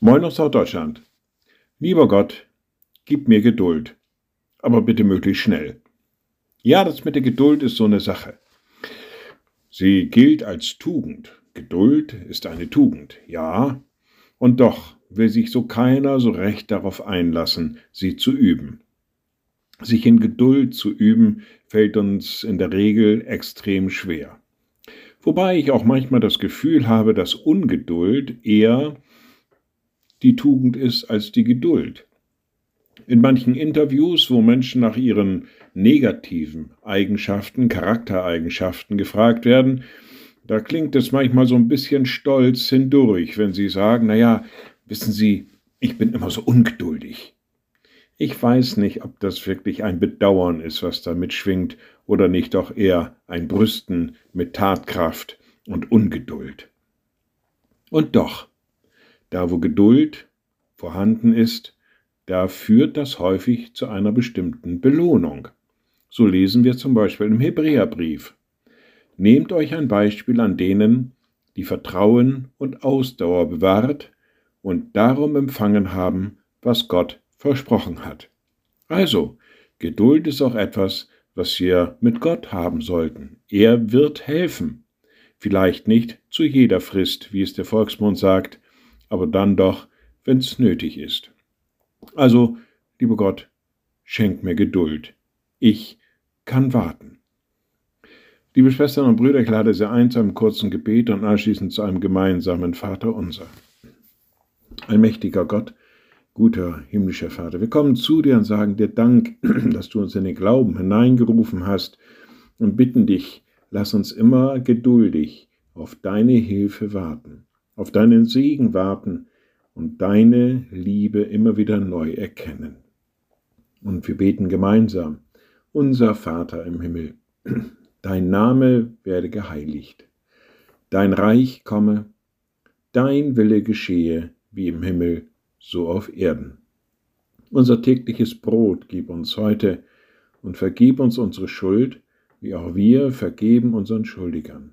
Moin aus Norddeutschland. Lieber Gott, gib mir Geduld, aber bitte möglichst schnell. Ja, das mit der Geduld ist so eine Sache. Sie gilt als Tugend. Geduld ist eine Tugend, ja, und doch will sich so keiner so recht darauf einlassen, sie zu üben. Sich in Geduld zu üben, fällt uns in der Regel extrem schwer. Wobei ich auch manchmal das Gefühl habe, dass Ungeduld eher die Tugend ist als die Geduld. In manchen Interviews, wo Menschen nach ihren negativen Eigenschaften, Charaktereigenschaften gefragt werden, da klingt es manchmal so ein bisschen stolz hindurch, wenn sie sagen, naja, wissen Sie, ich bin immer so ungeduldig. Ich weiß nicht, ob das wirklich ein Bedauern ist, was da mitschwingt, oder nicht doch eher ein Brüsten mit Tatkraft und Ungeduld. Und doch, da wo Geduld vorhanden ist, da führt das häufig zu einer bestimmten Belohnung. So lesen wir zum Beispiel im Hebräerbrief. Nehmt euch ein Beispiel an denen, die Vertrauen und Ausdauer bewahrt und darum empfangen haben, was Gott versprochen hat. Also, Geduld ist auch etwas, was wir mit Gott haben sollten. Er wird helfen. Vielleicht nicht zu jeder Frist, wie es der Volksmund sagt, aber dann doch, wenn es nötig ist. Also, lieber Gott, schenk mir Geduld. Ich kann warten. Liebe Schwestern und Brüder, ich lade Sie ein zu einem kurzen Gebet und anschließend zu einem gemeinsamen Vater unser. Allmächtiger Gott, guter himmlischer Vater. Wir kommen zu dir und sagen dir Dank, dass du uns in den Glauben hineingerufen hast und bitten dich, lass uns immer geduldig auf deine Hilfe warten, auf deinen Segen warten und deine Liebe immer wieder neu erkennen. Und wir beten gemeinsam, unser Vater im Himmel, dein Name werde geheiligt, dein Reich komme, dein Wille geschehe wie im Himmel so auf Erden. Unser tägliches Brot gib uns heute und vergib uns unsere Schuld, wie auch wir vergeben unseren Schuldigern.